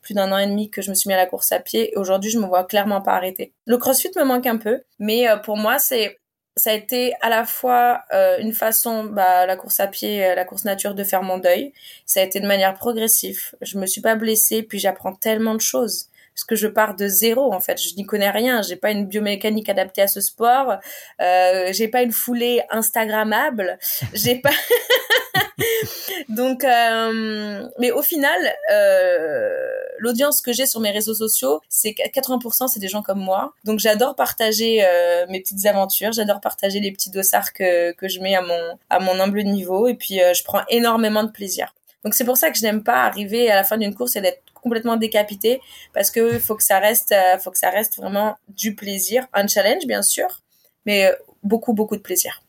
plus d'un an et demi que je me suis mis à la course à pied. Et aujourd'hui, je me vois clairement pas arrêter. Le crossfit me manque un peu, mais pour moi, c'est ça a été à la fois euh, une façon, bah, la course à pied, euh, la course nature, de faire mon deuil. Ça a été de manière progressive. Je me suis pas blessée, puis j'apprends tellement de choses parce que je pars de zéro en fait. Je n'y connais rien. J'ai pas une biomécanique adaptée à ce sport. Euh, j'ai pas une foulée instagrammable. J'ai pas. [laughs] [laughs] Donc, euh, mais au final, euh, l'audience que j'ai sur mes réseaux sociaux, c'est 80% c'est des gens comme moi. Donc j'adore partager euh, mes petites aventures, j'adore partager les petits dossards que, que je mets à mon à mon humble niveau et puis euh, je prends énormément de plaisir. Donc c'est pour ça que je n'aime pas arriver à la fin d'une course et d'être complètement décapité parce que faut que ça reste euh, faut que ça reste vraiment du plaisir, un challenge bien sûr, mais beaucoup beaucoup de plaisir.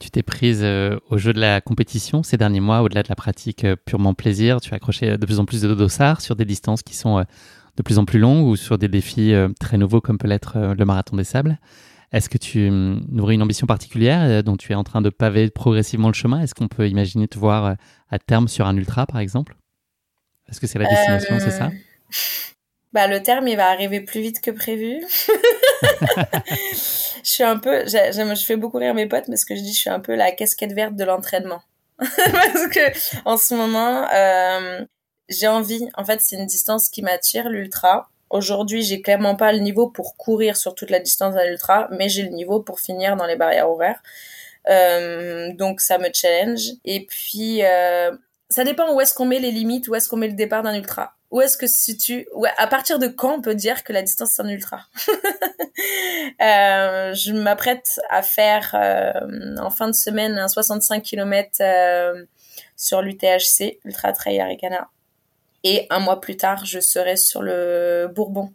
Tu t'es prise euh, au jeu de la compétition ces derniers mois, au-delà de la pratique euh, purement plaisir. Tu as accroché de plus en plus de dossards sur des distances qui sont euh, de plus en plus longues ou sur des défis très nouveaux comme peut l'être le marathon des sables. Est-ce que tu hum, nourris une ambition particulière dont tu es en train de paver progressivement le chemin? Est-ce qu'on peut imaginer te voir à terme sur un ultra, par exemple? Est-ce que c'est la destination, c'est ça? Bah, le terme, il va arriver plus vite que prévu. [laughs] je suis un peu, je fais beaucoup rire mes potes parce que je dis je suis un peu la casquette verte de l'entraînement. [laughs] parce que en ce moment, euh, j'ai envie, en fait, c'est une distance qui m'attire, l'ultra. Aujourd'hui, j'ai clairement pas le niveau pour courir sur toute la distance d'un ultra, mais j'ai le niveau pour finir dans les barrières horaires. Euh, donc ça me challenge. Et puis, euh, ça dépend où est-ce qu'on met les limites, où est-ce qu'on met le départ d'un ultra où est-ce que se situe ouais, à partir de quand on peut dire que la distance c'est un ultra? [laughs] Euh, je m'apprête à faire euh, en fin de semaine un 65 km euh, sur l'UTHC Ultra Trail Aricana et un mois plus tard je serai sur le Bourbon.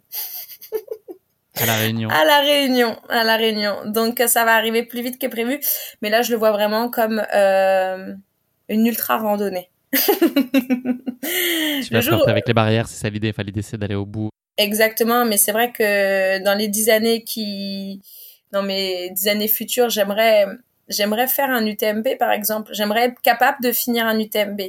À la Réunion. À la Réunion à la Réunion. Donc ça va arriver plus vite que prévu. Mais là je le vois vraiment comme une ultra randonnée tu vas jour... avec les barrières, c'est ça l'idée. Enfin, l'idée, c'est d'aller au bout. Exactement, mais c'est vrai que dans les dix années qui, dans mes dix années futures, j'aimerais, j'aimerais faire un UTMB, par exemple. J'aimerais être capable de finir un UTMB.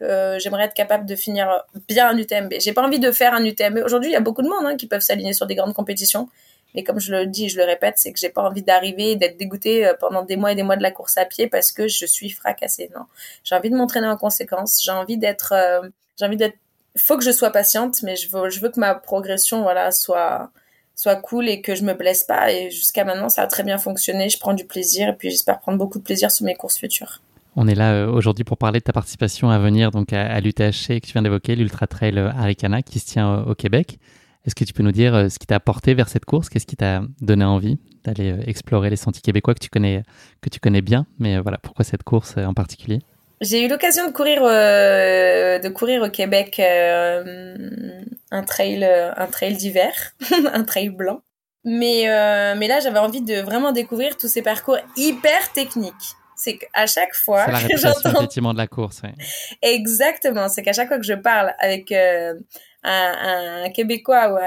Euh, j'aimerais être capable de finir bien un UTMB. J'ai pas envie de faire un UTMB. Aujourd'hui, il y a beaucoup de monde hein, qui peuvent s'aligner sur des grandes compétitions. Mais comme je le dis, je le répète, c'est que j'ai pas envie d'arriver et d'être dégoûtée euh, pendant des mois et des mois de la course à pied parce que je suis fracassée. Non, j'ai envie de m'entraîner en conséquence. J'ai envie d'être, euh, j'ai envie d'être. Faut que je sois patiente, mais je veux, que ma progression, voilà, soit cool et que je me blesse pas. Et jusqu'à maintenant, ça a très bien fonctionné. Je prends du plaisir et puis j'espère prendre beaucoup de plaisir sur mes courses futures. On est là euh, aujourd'hui pour parler de ta participation à venir donc à, l'UTHC que tu viens d'évoquer, l'Ultra Trail Aricana qui se tient au Québec. Est-ce que tu peux nous dire euh, ce qui t'a apporté vers cette course? Qu'est-ce qui t'a donné envie d'aller euh, explorer les sentiers québécois que tu connais, que tu connais bien? Mais euh, voilà, pourquoi cette course en particulier? J'ai eu l'occasion de courir de courir au Québec un trail un trail d'hiver, [laughs] un trail blanc. Mais mais là j'avais envie de vraiment découvrir tous ces parcours hyper techniques. C'est qu'à chaque fois que j'entends effectivement de la course. Exactement, c'est qu'à chaque fois que je parle avec un, Québécois ou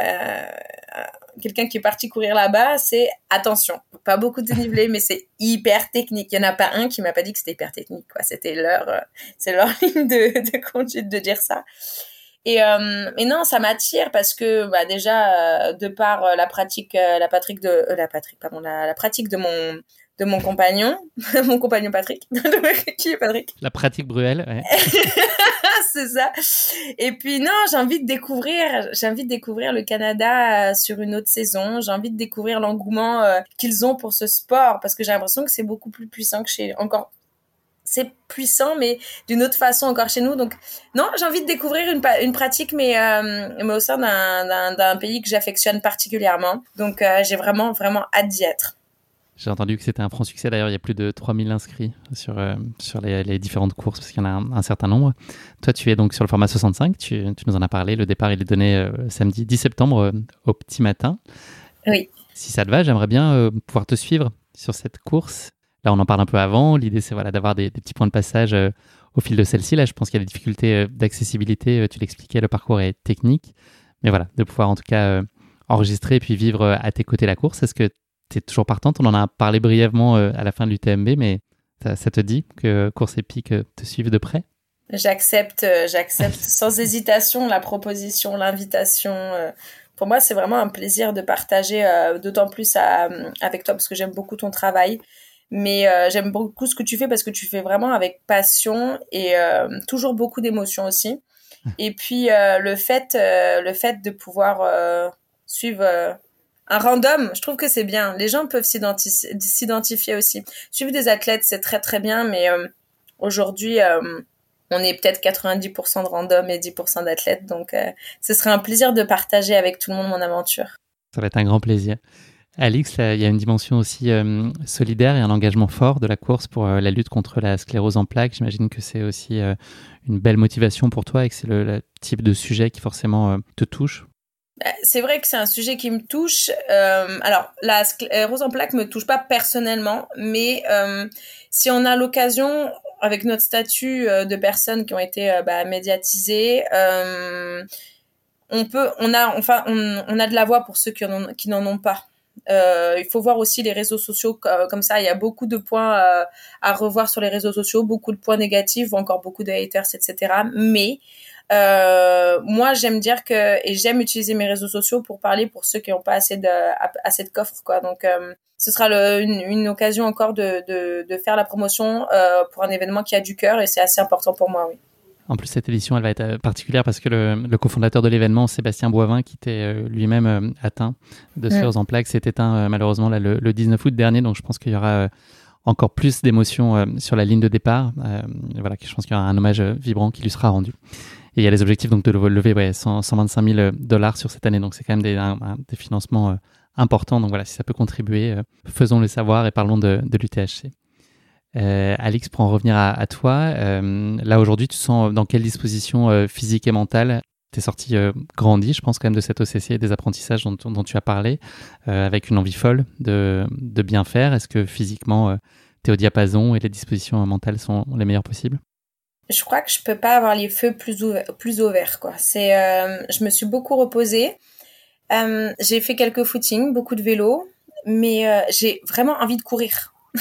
quelqu'un qui est parti courir là-bas, c'est attention, pas beaucoup de dénivelé, mais c'est hyper technique. Il y en a pas un qui m'a pas dit que c'était hyper technique. Quoi. C'était leur, euh, c'est leur [laughs] ligne de, de conduite de dire ça. Et, euh, et non, ça m'attire parce que bah, déjà euh, de par la pratique, la pratique de la pratique, pardon, la, la pratique de mon de mon compagnon, [laughs] mon compagnon Patrick. [laughs] qui est Patrick La pratique Bruel, ouais. C'est ça. Et puis non, j'ai envie de découvrir, j'ai envie de découvrir le Canada euh, sur une autre saison. J'ai envie de découvrir l'engouement euh, qu'ils ont pour ce sport parce que j'ai l'impression que c'est beaucoup plus puissant que chez encore. C'est puissant, mais d'une autre façon encore chez nous. Donc non, j'ai envie de découvrir une, pratique, mais euh, mais au sein d'un pays que j'affectionne particulièrement. Donc j'ai vraiment vraiment hâte d'y être. J'ai entendu que c'était un franc succès. D'ailleurs, il y a plus de 3000 inscrits sur, euh, sur les, différentes courses parce qu'il y en a un, certain nombre. Toi, tu es donc sur le format 65. Tu, tu nous en as parlé. Le départ, il est donné euh, samedi 10 septembre euh, au petit matin. Oui. Si ça te va, j'aimerais bien pouvoir te suivre sur cette course. Là, on en parle un peu avant. L'idée, c'est voilà, d'avoir des, petits points de passage au fil de celle-ci. Là, je pense qu'il y a des difficultés d'accessibilité. Tu l'expliquais, le parcours est technique. Mais voilà, de pouvoir en tout cas enregistrer et puis vivre à tes côtés la course. Est-ce que tu es toujours partante On en a parlé brièvement à la fin de l'UTMB, mais ça, te dit que Course Épique te suive de près? J'accepte, j'accepte [laughs] sans hésitation la proposition, l'invitation pour moi, c'est vraiment un plaisir de partager, euh, d'autant plus avec toi parce que j'aime beaucoup ton travail. Mais euh, j'aime beaucoup ce que tu fais parce que tu fais vraiment avec passion et euh, toujours beaucoup d'émotions aussi. Et puis le fait, le fait de pouvoir suivre un random, je trouve que c'est bien. Les gens peuvent s'identifier aussi. Suivre des athlètes, c'est très très bien, mais aujourd'hui, on est peut-être 90% de random et 10% d'athlètes. Donc, euh, ce serait un plaisir de partager avec tout le monde mon aventure. Ça va être un grand plaisir. Alix, il y a une dimension aussi euh, solidaire et un engagement fort de la course pour euh, la lutte contre la sclérose en plaques. J'imagine que c'est aussi une belle motivation pour toi et que c'est le, type de sujet qui forcément te touche. Bah, c'est vrai que c'est un sujet qui me touche. alors, la sclérose en plaques me touche pas personnellement, mais si on a l'occasion, avec notre statut euh, de personnes qui ont été euh, bah, médiatisées, euh, on peut, on a, enfin, on, a de la voix pour ceux qui n'en, qui n'en ont pas. il faut voir aussi les réseaux sociaux comme ça. Il y a beaucoup de points à revoir sur les réseaux sociaux, beaucoup de points négatifs ou encore beaucoup de haters, etc. Mais moi, j'aime dire que et j'aime utiliser mes réseaux sociaux pour parler pour ceux qui n'ont pas assez de assez de coffre, quoi. Donc ce sera une, occasion encore de, faire la promotion euh, pour un événement qui a du cœur et c'est assez important pour moi, oui. En plus, cette édition, elle va être euh, particulière parce que le, cofondateur de l'événement, Sébastien Boivin, qui était euh, lui-même atteint de sclérose en plaques, s'est éteint malheureusement le, 19 août dernier. Donc, je pense qu'il y aura encore plus d'émotions sur la ligne de départ. voilà, je pense qu'il y aura un hommage vibrant qui lui sera rendu. Et il y a les objectifs donc de lever ouais, 125 000 dollars sur cette année. Donc, c'est quand même des, financements important. Donc voilà, si ça peut contribuer, euh, faisons-le savoir et parlons de, l'UTHC. Euh, Alix, pour en revenir à, toi, euh, là aujourd'hui, tu sens dans quelle disposition physique et mentale tu es sorti grandi, je pense quand même, de cette OCC et des apprentissages dont, tu as parlé, avec une envie folle de, de bien faire? Est-ce que physiquement, tu es au diapason et les dispositions mentales sont les meilleures possibles? Je crois que je peux pas avoir les feux plus, ouverts, plus. Quoi. C'est, je me suis beaucoup reposée. Euh, j'ai fait quelques footings, beaucoup de vélo, mais euh, j'ai vraiment envie de courir. [laughs]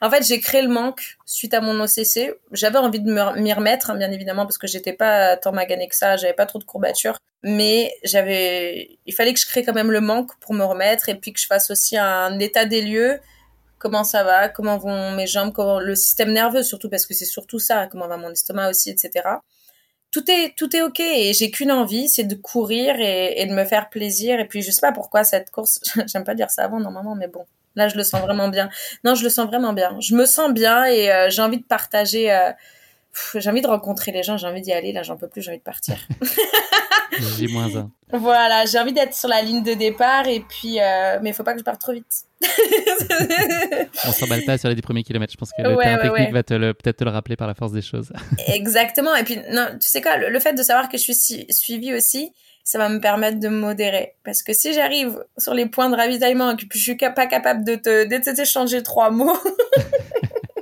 en fait, j'ai créé le manque suite à mon OCC. J'avais envie de m'y remettre, bien évidemment, parce que j'étais pas tant magané que ça, j'avais pas trop de courbatures. Mais j'avais, il fallait que je crée quand même le manque pour me remettre et puis que je fasse aussi un état des lieux. Comment ça va, comment vont mes jambes, comment le système nerveux surtout parce que c'est surtout ça, comment va mon estomac aussi, etc tout est tout est ok et j'ai qu'une envie, c'est de courir et, de me faire plaisir. Et puis je sais pas pourquoi cette course, [laughs] j'aime pas dire ça avant normalement, mais bon, là je le sens vraiment bien. Non, je le sens vraiment bien. Je me sens bien et euh, j'ai envie de partager. Euh, j'ai envie de rencontrer les gens, j'ai envie d'y aller. Là, j'en peux plus, j'ai envie de partir. [laughs] J'ai moins un. Voilà, j'ai envie d'être sur la ligne de départ et puis, euh, mais il faut pas que je parte trop vite. [laughs] On s'emballe pas sur les 10 premiers kilomètres. Je pense que le terrain technique va peut-être te le rappeler par la force des choses. [laughs] Exactement. Et puis, non, tu sais quoi, le, fait de savoir que je suis suivie aussi, ça va me permettre de me modérer. Parce que si j'arrive sur les points de ravitaillement et que je suis pas capable de te, de t'échanger trois mots,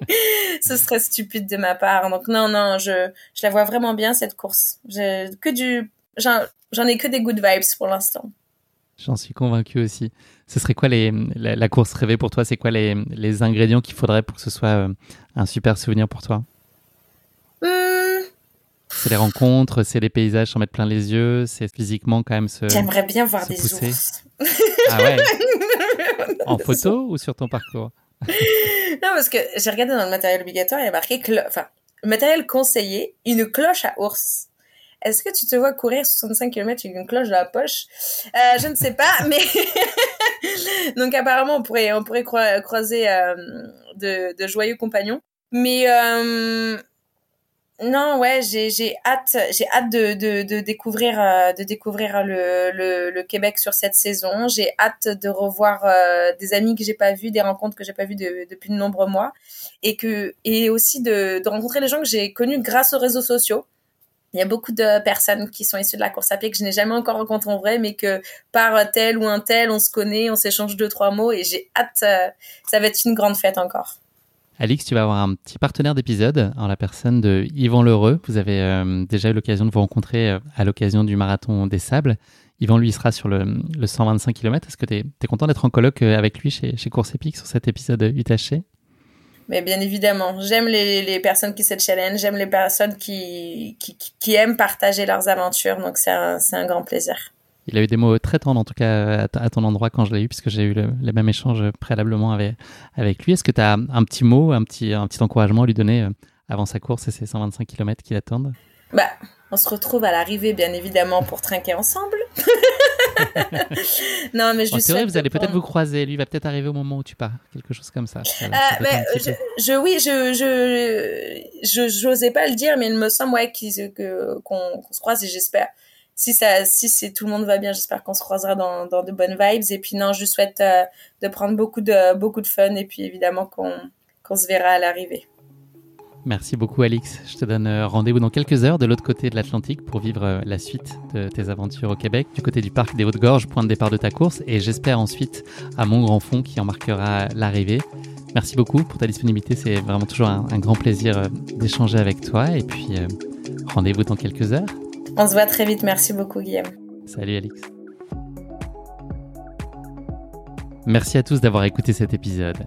[laughs] ce serait stupide de ma part. Donc non, non, je, je la vois vraiment bien cette course. J'ai que du, j'en ai que des good vibes pour l'instant. J'en suis convaincu aussi. Ce serait quoi les, la, course rêvée pour toi? C'est quoi les, les ingrédients qu'il faudrait pour que ce soit euh, un super souvenir pour toi? Hmm. C'est les rencontres, c'est les paysages s'en mettre plein les yeux, c'est physiquement quand même se. J'aimerais bien voir des ours. Ah ouais? [laughs] En photo ou sur ton parcours? [laughs] Non, parce que j'ai regardé dans le matériel obligatoire, il y a marqué que, enfin, matériel conseillé, une cloche à ours. Est-ce que tu te vois courir 65 km avec une cloche dans la poche? Euh, Je ne sais pas, [laughs] mais [laughs] donc apparemment on pourrait on pourrait croiser euh, de, joyeux compagnons. Mais euh, non, ouais, j'ai j'ai hâte j'ai hâte de, de, découvrir de découvrir le, le, le, Québec sur cette saison. J'ai hâte de revoir des amis que j'ai pas vus, des rencontres que j'ai pas vues depuis de nombreux mois, et que et aussi de rencontrer les gens que j'ai connus grâce aux réseaux sociaux Il y a beaucoup de personnes qui sont issues de la course à pied que je n'ai jamais encore rencontrées en vrai, mais que par tel ou un tel, on se connaît, on s'échange deux, trois mots et j'ai hâte. Euh, ça va être une grande fête encore. Alix, tu vas avoir un petit partenaire d'épisode en la personne de Yvan Lheureux. Vous avez euh, déjà eu l'occasion de vous rencontrer euh, à l'occasion du marathon des Sables. Yvan, lui, sera sur le, 125 km. Est-ce que tu es, content d'être en colloque avec lui chez, chez Course Épique sur cet épisode UTHC mais bien évidemment, j'aime les, les personnes qui se challenge, j'aime les personnes qui, qui, qui, aiment partager leurs aventures, donc c'est un, un, grand plaisir. Il a eu des mots très tendres, en tout cas, à, ton endroit quand je l'ai eu, puisque j'ai eu le, les mêmes échanges préalablement avec, avec lui. Est-ce que tu as un petit mot, un petit, un petit encouragement à lui donner euh, avant sa course et ses 125 km qui l'attendent? Bah, on se retrouve à l'arrivée, bien évidemment, pour trinquer ensemble. [laughs] [laughs] non, mais je C'est vrai, vous allez peut-être vous croiser. Lui va peut-être arriver au moment où tu pars. Quelque chose comme ça. Ah, je, je, oui, je, je, j'osais pas le dire, mais il me semble, ouais, qu'on, se croise et j'espère. Si ça, si c'est tout le monde va bien, j'espère qu'on se croisera dans, dans de bonnes vibes. Et puis, non, je souhaite euh, de prendre beaucoup de, beaucoup de fun et puis évidemment qu'on, qu'on se verra à l'arrivée. Merci beaucoup Alix. Je te donne euh, rendez-vous dans quelques heures de l'autre côté de l'Atlantique pour vivre euh, la suite de tes aventures au Québec, du côté du parc des Hautes-Gorges, point de départ de ta course, et j'espère ensuite à mon grand fond qui en marquera l'arrivée. Merci beaucoup pour ta disponibilité, c'est vraiment toujours un, grand plaisir euh, d'échanger avec toi, et puis rendez-vous dans quelques heures. On se voit très vite, merci beaucoup Guillaume. Salut Alix. Merci à tous d'avoir écouté cet épisode.